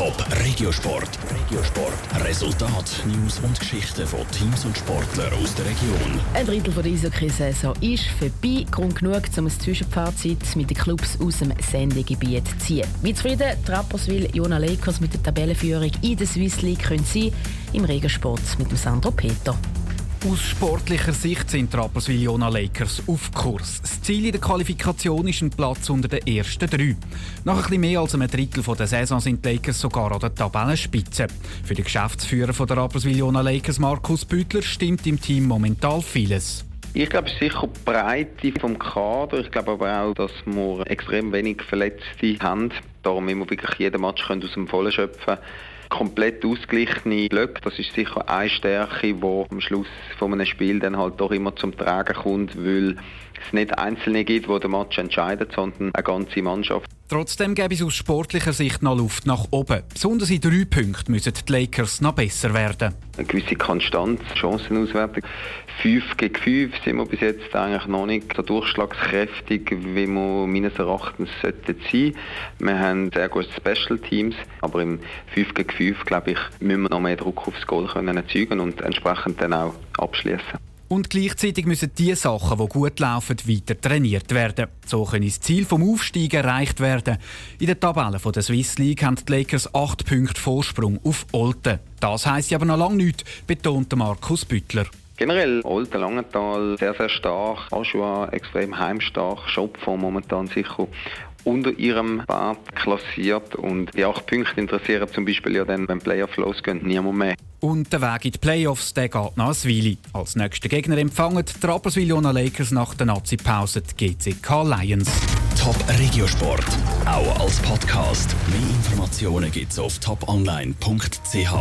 Top Regiosport. Regiosport. Resultat, News und Geschichten von Teams und Sportlern aus der Region. Ein Drittel der Eishockey-Saison ist vorbei. Grund genug, um ein Zwischenfazit mit den Clubs aus dem Sendegebiet zu ziehen. Wie zufrieden die Rapperswil Jona Lakers mit der Tabellenführung in der Swiss League können sein, im Regensport mit dem Sandro Peter. Aus sportlicher Sicht sind die Rapperswil Jona Lakers auf Kurs. Das Ziel in der Qualifikation ist ein Platz unter den ersten drei. Nach bisschen mehr als einem Drittel der Saison sind die Lakers sogar an der Tabellenspitze. Für den Geschäftsführer der Rapperswil Jona Lakers, Markus Büttler, stimmt im Team momentan vieles. Ich glaube, es ist sicher die Breite vom Kader. Ich glaube aber auch, dass wir extrem wenig Verletzte haben. Darum wir wirklich jeden Match aus dem Vollen schöpfen komplett ausgeglichene Blöcke. Das ist sicher eine Stärke, die am Schluss von einem Spiel dann halt doch immer zum Tragen kommt, weil es nicht Einzelne gibt, die den Match entscheiden, sondern eine ganze Mannschaft. Trotzdem gäbe es aus sportlicher Sicht noch Luft nach oben. Besonders in drei Punkten müssen die Lakers noch besser werden. Eine gewisse Konstanz, Chancenauswertung. 5 gegen 5 sind wir bis jetzt eigentlich noch nicht so durchschlagskräftig, wie wir meines Erachtens sollten sein. Wir haben sehr gute Special Teams, aber im 5 gegen 5, glaube ich, müssen wir noch mehr Druck aufs Goal können erzeugen und entsprechend dann auch abschließen. Und gleichzeitig müssen die Sachen, die gut laufen, weiter trainiert werden. So können das Ziel vom Aufstieg erreicht werden. In der Tabelle der Swiss League haben die Lakers 8 Punkte Vorsprung auf Olten. Das heisst aber noch lange nichts, betont Markus Büttler. Generell Olten, Langenthal sehr, sehr stark. Aschua extrem heimstark. Schopfer momentan sicher unter ihrem Bad klassiert. Und die acht Punkte interessieren zum Beispiel ja dann, wenn Playoff losgehen, niemand mehr. Und der Weg in die Playoffs der geht nach Aswili. Als nächster Gegner empfangen die Rapperswil-Jona Lakers nach der Nazi-Pause die GCK Lions. Top Regiosport, auch als Podcast. Mehr Informationen gibt's auf toponline.ch.